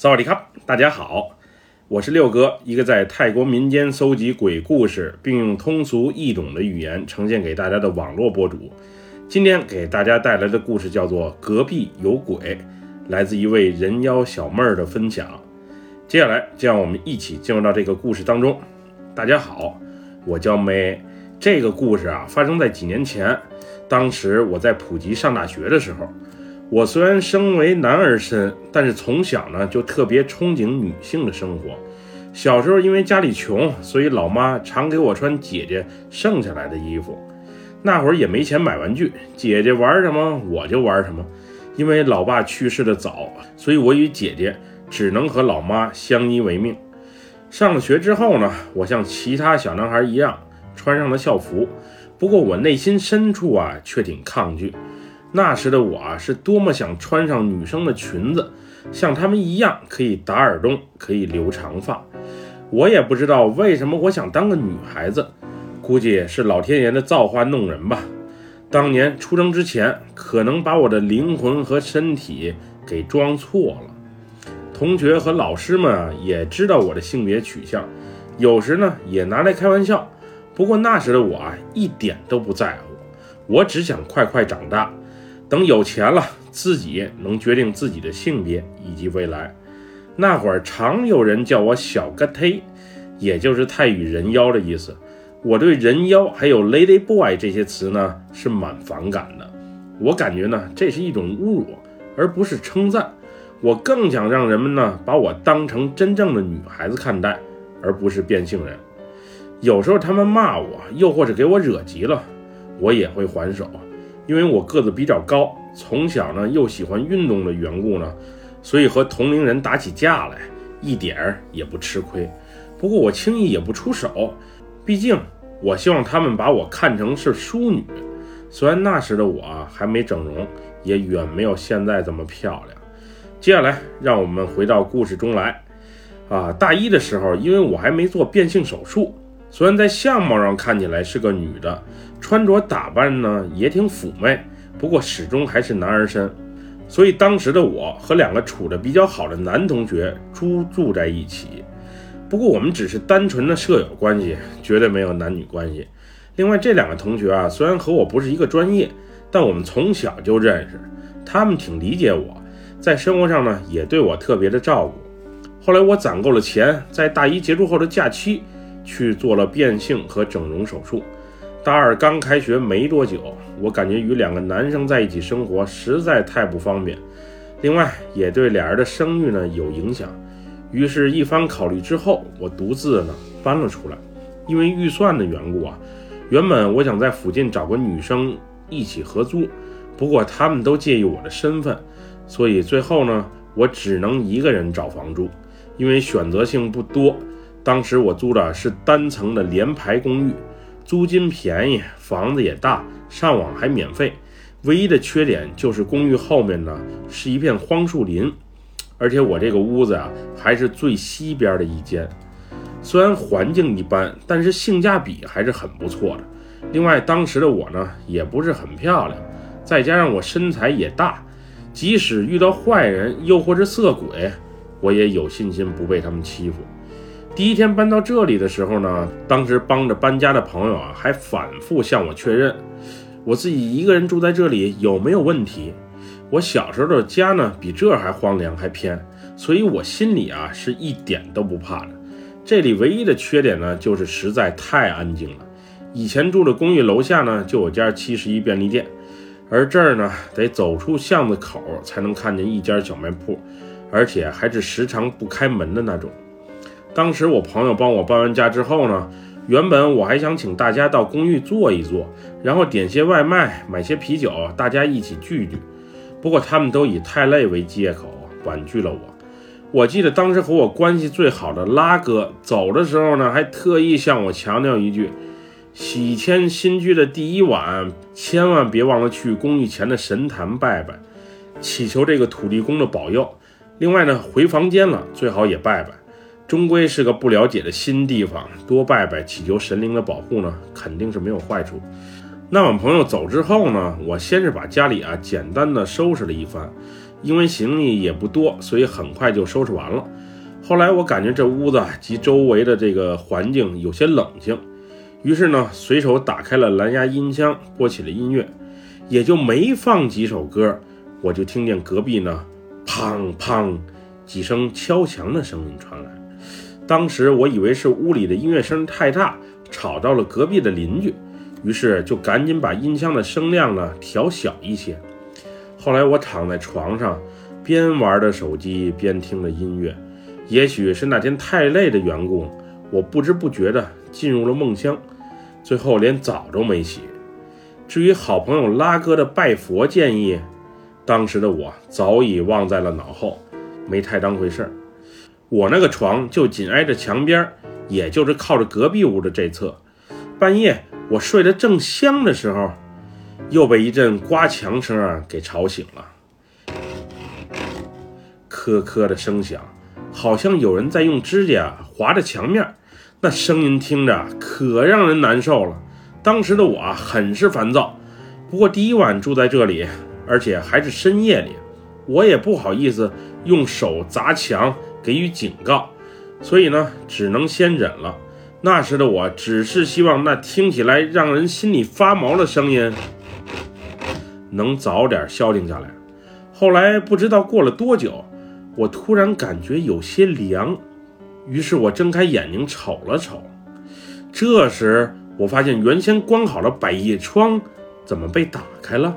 萨瓦迪卡，大家好，我是六哥，一个在泰国民间搜集鬼故事，并用通俗易懂的语言呈现给大家的网络博主。今天给大家带来的故事叫做《隔壁有鬼》，来自一位人妖小妹儿的分享。接下来就让我们一起进入到这个故事当中。大家好，我叫梅。这个故事啊，发生在几年前，当时我在普吉上大学的时候。我虽然身为男儿身，但是从小呢就特别憧憬女性的生活。小时候因为家里穷，所以老妈常给我穿姐姐剩下来的衣服。那会儿也没钱买玩具，姐姐玩什么我就玩什么。因为老爸去世的早，所以我与姐姐只能和老妈相依为命。上了学之后呢，我像其他小男孩一样穿上了校服，不过我内心深处啊却挺抗拒。那时的我啊，是多么想穿上女生的裙子，像她们一样可以打耳洞，可以留长发。我也不知道为什么我想当个女孩子，估计是老天爷的造化弄人吧。当年出生之前，可能把我的灵魂和身体给装错了。同学和老师们啊，也知道我的性别取向，有时呢也拿来开玩笑。不过那时的我啊，一点都不在乎，我只想快快长大。等有钱了，自己能决定自己的性别以及未来。那会儿常有人叫我小个忒，也就是泰语人妖的意思。我对人妖还有 lady boy 这些词呢是蛮反感的。我感觉呢这是一种侮辱，而不是称赞。我更想让人们呢把我当成真正的女孩子看待，而不是变性人。有时候他们骂我，又或者给我惹急了，我也会还手。因为我个子比较高，从小呢又喜欢运动的缘故呢，所以和同龄人打起架来一点儿也不吃亏。不过我轻易也不出手，毕竟我希望他们把我看成是淑女。虽然那时的我还没整容，也远没有现在这么漂亮。接下来让我们回到故事中来。啊，大一的时候，因为我还没做变性手术。虽然在相貌上看起来是个女的，穿着打扮呢也挺妩媚，不过始终还是男儿身，所以当时的我和两个处的比较好的男同学租住在一起。不过我们只是单纯的舍友关系，绝对没有男女关系。另外这两个同学啊，虽然和我不是一个专业，但我们从小就认识，他们挺理解我，在生活上呢也对我特别的照顾。后来我攒够了钱，在大一结束后的假期。去做了变性和整容手术。大二刚开学没多久，我感觉与两个男生在一起生活实在太不方便，另外也对俩人的声誉呢有影响。于是，一番考虑之后，我独自呢搬了出来。因为预算的缘故啊，原本我想在附近找个女生一起合租，不过他们都介意我的身份，所以最后呢，我只能一个人找房住，因为选择性不多。当时我租的是单层的联排公寓，租金便宜，房子也大，上网还免费。唯一的缺点就是公寓后面呢是一片荒树林，而且我这个屋子啊还是最西边的一间。虽然环境一般，但是性价比还是很不错的。另外，当时的我呢也不是很漂亮，再加上我身材也大，即使遇到坏人又或者色鬼，我也有信心不被他们欺负。第一天搬到这里的时候呢，当时帮着搬家的朋友啊，还反复向我确认，我自己一个人住在这里有没有问题。我小时候的家呢，比这还荒凉还偏，所以我心里啊是一点都不怕的。这里唯一的缺点呢，就是实在太安静了。以前住的公寓楼下呢，就有家七十一便利店，而这儿呢，得走出巷子口才能看见一家小卖铺，而且还是时常不开门的那种。当时我朋友帮我搬完家之后呢，原本我还想请大家到公寓坐一坐，然后点些外卖，买些啤酒，大家一起聚聚。不过他们都以太累为借口婉拒了我。我记得当时和我关系最好的拉哥走的时候呢，还特意向我强调一句：喜迁新居的第一晚，千万别忘了去公寓前的神坛拜拜，祈求这个土地公的保佑。另外呢，回房间了最好也拜拜。终归是个不了解的新地方，多拜拜祈求神灵的保护呢，肯定是没有坏处。那晚朋友走之后呢，我先是把家里啊简单的收拾了一番，因为行李也不多，所以很快就收拾完了。后来我感觉这屋子及周围的这个环境有些冷清，于是呢，随手打开了蓝牙音箱，播起了音乐，也就没放几首歌，我就听见隔壁呢，砰砰几声敲墙的声音传来。当时我以为是屋里的音乐声太大，吵到了隔壁的邻居，于是就赶紧把音箱的声量呢调小一些。后来我躺在床上，边玩着手机边听着音乐，也许是那天太累的缘故，我不知不觉的进入了梦乡，最后连澡都没洗。至于好朋友拉哥的拜佛建议，当时的我早已忘在了脑后，没太当回事儿。我那个床就紧挨着墙边，也就是靠着隔壁屋的这侧。半夜我睡得正香的时候。又被一阵刮墙声啊给吵醒了，咳咳的声响，好像有人在用指甲划着墙面，那声音听着可让人难受了。当时的我很是烦躁，不过第一晚住在这里，而且还是深夜里，我也不好意思用手砸墙给予警告，所以呢，只能先忍了。那时的我只是希望那听起来让人心里发毛的声音。能早点消停下来。后来不知道过了多久，我突然感觉有些凉，于是我睁开眼睛瞅了瞅。这时我发现原先关好的百叶窗怎么被打开了？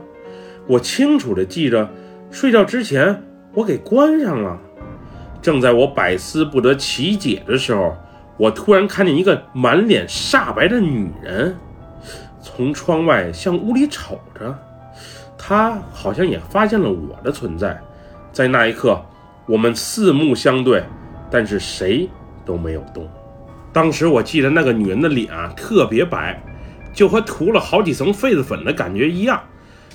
我清楚的记着，睡觉之前我给关上了。正在我百思不得其解的时候，我突然看见一个满脸煞白的女人从窗外向屋里瞅着。她好像也发现了我的存在，在那一刻，我们四目相对，但是谁都没有动。当时我记得那个女人的脸啊特别白，就和涂了好几层痱子粉的感觉一样。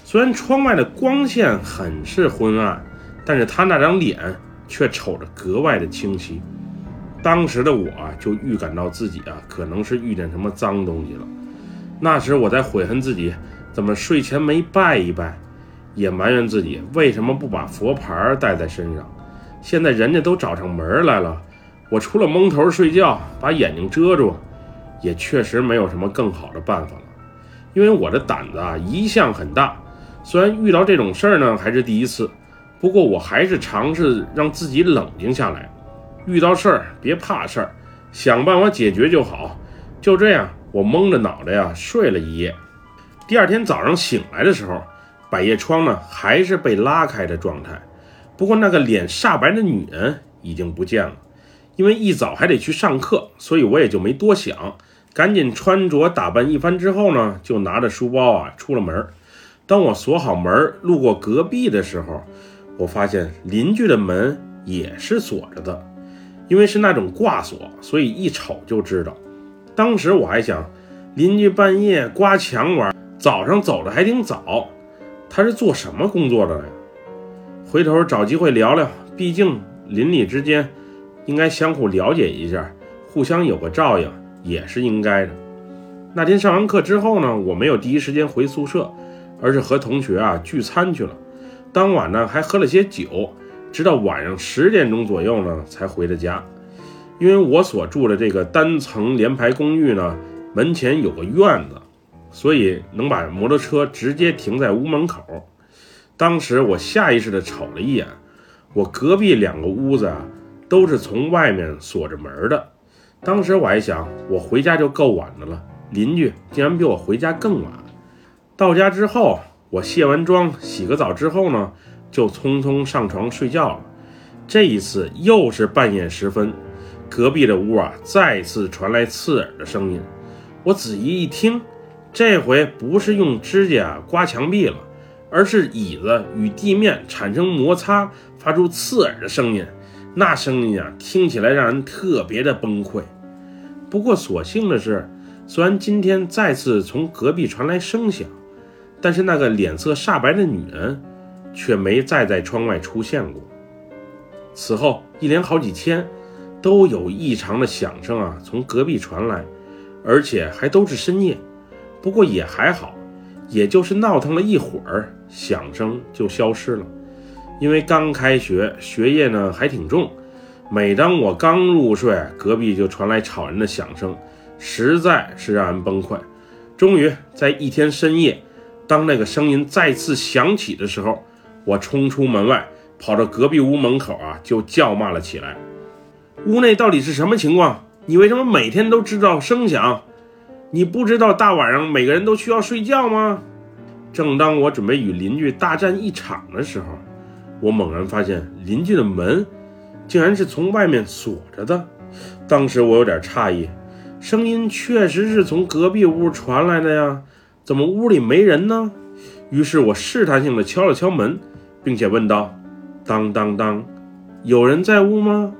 虽然窗外的光线很是昏暗，但是她那张脸却瞅着格外的清晰。当时的我就预感到自己啊可能是遇见什么脏东西了。那时我在悔恨自己。怎么睡前没拜一拜，也埋怨自己为什么不把佛牌带在身上。现在人家都找上门来了，我除了蒙头睡觉，把眼睛遮住，也确实没有什么更好的办法了。因为我的胆子啊一向很大，虽然遇到这种事儿呢还是第一次，不过我还是尝试让自己冷静下来。遇到事儿别怕事儿，想办法解决就好。就这样，我蒙着脑袋呀睡了一夜。第二天早上醒来的时候，百叶窗呢还是被拉开的状态，不过那个脸煞白的女人已经不见了。因为一早还得去上课，所以我也就没多想，赶紧穿着打扮一番之后呢，就拿着书包啊出了门。当我锁好门，路过隔壁的时候，我发现邻居的门也是锁着的，因为是那种挂锁，所以一瞅就知道。当时我还想，邻居半夜刮墙玩。早上走的还挺早，他是做什么工作的呀？回头找机会聊聊，毕竟邻里之间应该相互了解一下，互相有个照应也是应该的。那天上完课之后呢，我没有第一时间回宿舍，而是和同学啊聚餐去了。当晚呢还喝了些酒，直到晚上十点钟左右呢才回的家。因为我所住的这个单层联排公寓呢，门前有个院子。所以能把摩托车直接停在屋门口。当时我下意识的瞅了一眼，我隔壁两个屋子啊，都是从外面锁着门的。当时我还想，我回家就够晚的了，邻居竟然比我回家更晚。到家之后，我卸完妆、洗个澡之后呢，就匆匆上床睡觉了。这一次又是半夜时分，隔壁的屋啊，再次传来刺耳的声音。我仔细一听。这回不是用指甲刮墙壁了，而是椅子与地面产生摩擦，发出刺耳的声音。那声音啊，听起来让人特别的崩溃。不过所幸的是，虽然今天再次从隔壁传来声响，但是那个脸色煞白的女人却没再在窗外出现过。此后一连好几天，都有异常的响声啊从隔壁传来，而且还都是深夜。不过也还好，也就是闹腾了一会儿，响声就消失了。因为刚开学，学业呢还挺重。每当我刚入睡，隔壁就传来吵人的响声，实在是让人崩溃。终于在一天深夜，当那个声音再次响起的时候，我冲出门外，跑到隔壁屋门口啊，就叫骂了起来：“屋内到底是什么情况？你为什么每天都知道声响？你不知道大晚上每个人都需要睡觉吗？”正当我准备与邻居大战一场的时候，我猛然发现邻居的门竟然是从外面锁着的。当时我有点诧异，声音确实是从隔壁屋传来的呀，怎么屋里没人呢？于是我试探性的敲了敲门，并且问道：“当当当，有人在屋吗？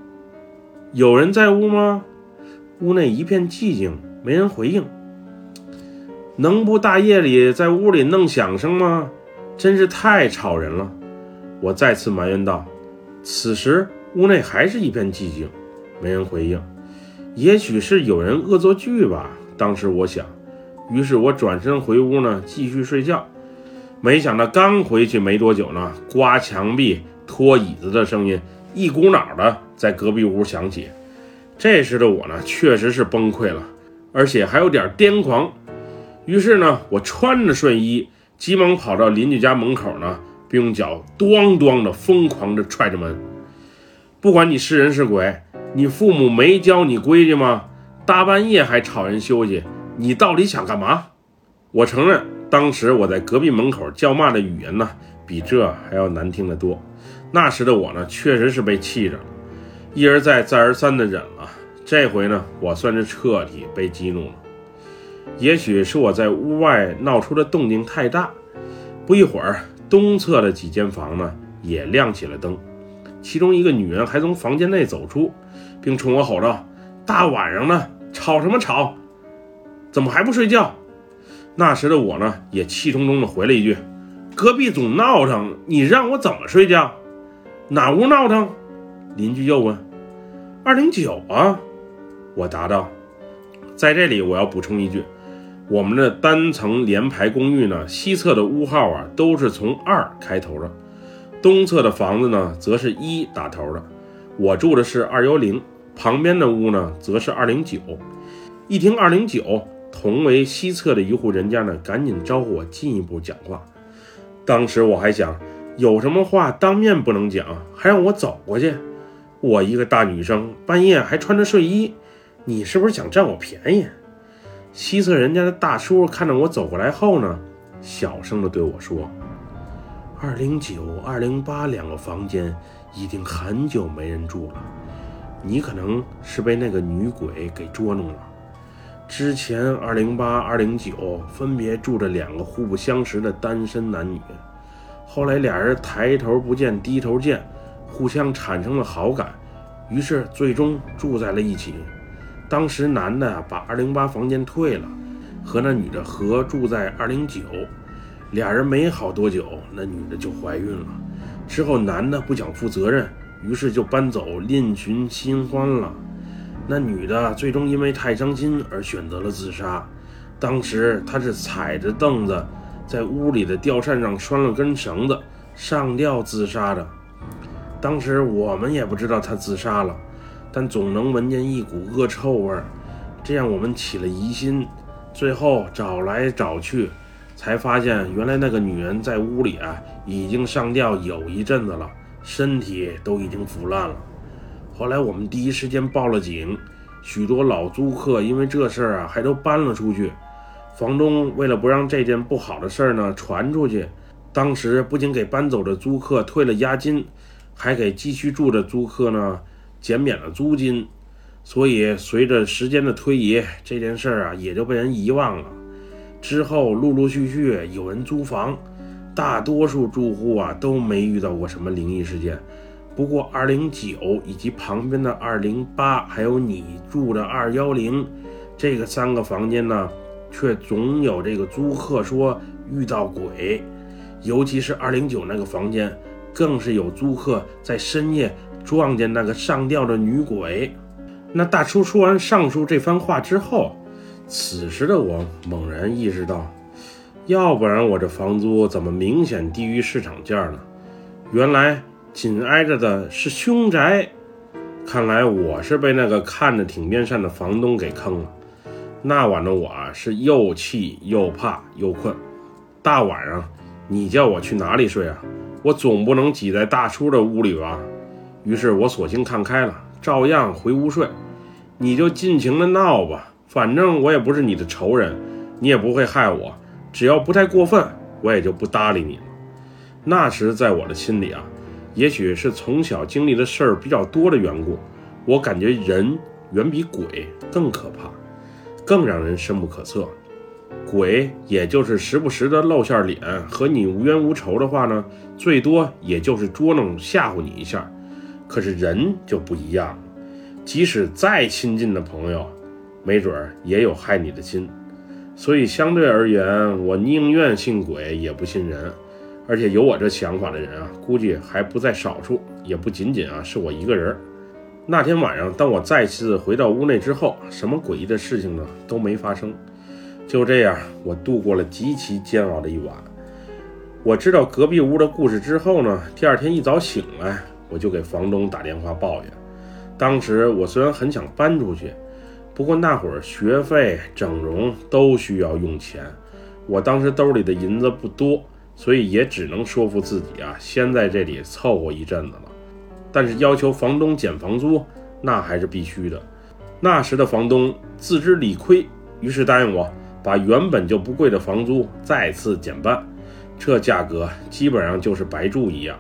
有人在屋吗？”屋内一片寂静，没人回应。能不大夜里在屋里弄响声吗？真是太吵人了！我再次埋怨道。此时屋内还是一片寂静，没人回应。也许是有人恶作剧吧。当时我想，于是我转身回屋呢，继续睡觉。没想到刚回去没多久呢，刮墙壁、拖椅子的声音一股脑的在隔壁屋响起。这时的我呢，确实是崩溃了，而且还有点癫狂。于是呢，我穿着睡衣，急忙跑到邻居家门口呢，并用脚咣咣的疯狂的踹着门。不管你是人是鬼，你父母没教你规矩吗？大半夜还吵人休息，你到底想干嘛？我承认，当时我在隔壁门口叫骂的语言呢，比这还要难听得多。那时的我呢，确实是被气着了，一而再，再而三的忍了。这回呢，我算是彻底被激怒了。也许是我在屋外闹出的动静太大，不一会儿，东侧的几间房呢也亮起了灯，其中一个女人还从房间内走出，并冲我吼道：“大晚上的，吵什么吵？怎么还不睡觉？”那时的我呢也气冲冲地回了一句：“隔壁总闹腾，你让我怎么睡觉？哪屋闹腾？”邻居又问：“二零九啊？”我答道：“在这里，我要补充一句。”我们的单层连排公寓呢，西侧的屋号啊都是从二开头的，东侧的房子呢则是一打头的。我住的是二幺零，旁边的屋呢则是二零九。一听二零九同为西侧的一户人家呢，赶紧招呼我进一步讲话。当时我还想，有什么话当面不能讲，还让我走过去。我一个大女生，半夜还穿着睡衣，你是不是想占我便宜？西侧人家的大叔看着我走过来后呢，小声的对我说：“二零九、二零八两个房间已经很久没人住了，你可能是被那个女鬼给捉弄了。之前二零八、二零九分别住着两个互不相识的单身男女，后来俩人抬头不见低头见，互相产生了好感，于是最终住在了一起。”当时男的把二零八房间退了，和那女的合住在二零九，俩人没好多久，那女的就怀孕了。之后男的不想负责任，于是就搬走另寻新欢了。那女的最终因为太伤心而选择了自杀。当时她是踩着凳子，在屋里的吊扇上拴了根绳子上吊自杀的。当时我们也不知道她自杀了。但总能闻见一股恶臭味儿，这样我们起了疑心。最后找来找去，才发现原来那个女人在屋里啊已经上吊有一阵子了，身体都已经腐烂了。后来我们第一时间报了警，许多老租客因为这事儿啊还都搬了出去。房东为了不让这件不好的事儿呢传出去，当时不仅给搬走的租客退了押金，还给继续住的租客呢。减免了租金，所以随着时间的推移，这件事儿啊也就被人遗忘了。之后陆陆续续有人租房，大多数住户啊都没遇到过什么灵异事件。不过二零九以及旁边的二零八，还有你住的二幺零，这个三个房间呢，却总有这个租客说遇到鬼，尤其是二零九那个房间，更是有租客在深夜。撞见那个上吊的女鬼，那大叔说完上述这番话之后，此时的我猛然意识到，要不然我这房租怎么明显低于市场价呢？原来紧挨着的是凶宅。看来我是被那个看着挺面善的房东给坑了。那晚的我啊，是又气又怕又困。大晚上，你叫我去哪里睡啊？我总不能挤在大叔的屋里吧？于是我索性看开了，照样回屋睡。你就尽情的闹吧，反正我也不是你的仇人，你也不会害我。只要不太过分，我也就不搭理你了。那时在我的心里啊，也许是从小经历的事儿比较多的缘故，我感觉人远比鬼更可怕，更让人深不可测。鬼也就是时不时的露下脸，和你无冤无仇的话呢，最多也就是捉弄吓唬你一下。可是人就不一样了，即使再亲近的朋友，没准儿也有害你的心。所以相对而言，我宁愿信鬼也不信人。而且有我这想法的人啊，估计还不在少数，也不仅仅啊是我一个人。那天晚上，当我再次回到屋内之后，什么诡异的事情呢都没发生。就这样，我度过了极其煎熬的一晚。我知道隔壁屋的故事之后呢，第二天一早醒来，我就给房东打电话抱怨。当时我虽然很想搬出去，不过那会儿学费、整容都需要用钱，我当时兜里的银子不多，所以也只能说服自己啊，先在这里凑合一阵子了。但是要求房东减房租，那还是必须的。那时的房东自知理亏，于是答应我。把原本就不贵的房租再次减半，这价格基本上就是白住一样。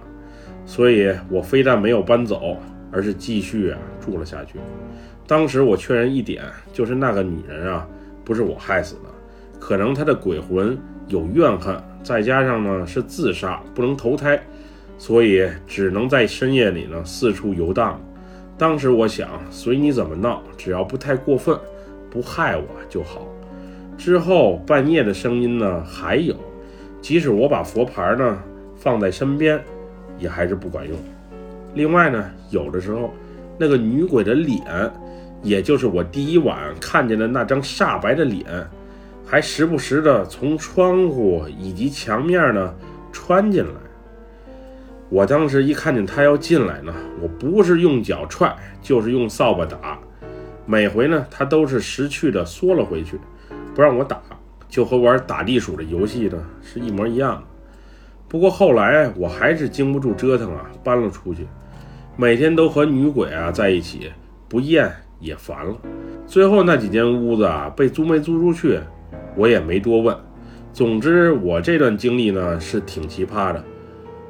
所以我非但没有搬走，而是继续啊住了下去。当时我确认一点，就是那个女人啊不是我害死的，可能她的鬼魂有怨恨，再加上呢是自杀不能投胎，所以只能在深夜里呢四处游荡。当时我想，随你怎么闹，只要不太过分，不害我就好。之后半夜的声音呢还有，即使我把佛牌呢放在身边，也还是不管用。另外呢，有的时候那个女鬼的脸，也就是我第一晚看见的那张煞白的脸，还时不时的从窗户以及墙面呢穿进来。我当时一看见他要进来呢，我不是用脚踹，就是用扫把打，每回呢他都是识趣的缩了回去。不让我打，就和玩打地鼠的游戏呢是一模一样。不过后来我还是经不住折腾啊，搬了出去。每天都和女鬼啊在一起，不厌也烦了。最后那几间屋子啊被租没租出去，我也没多问。总之，我这段经历呢是挺奇葩的。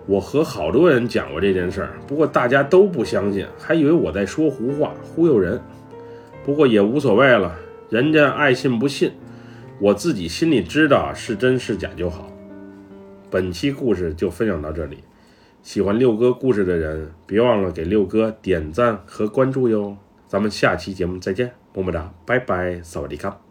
我和好多人讲过这件事儿，不过大家都不相信，还以为我在说胡话忽悠人。不过也无所谓了，人家爱信不信。我自己心里知道是真是假就好。本期故事就分享到这里，喜欢六哥故事的人别忘了给六哥点赞和关注哟。咱们下期节目再见，么么哒，拜拜，萨瓦迪卡。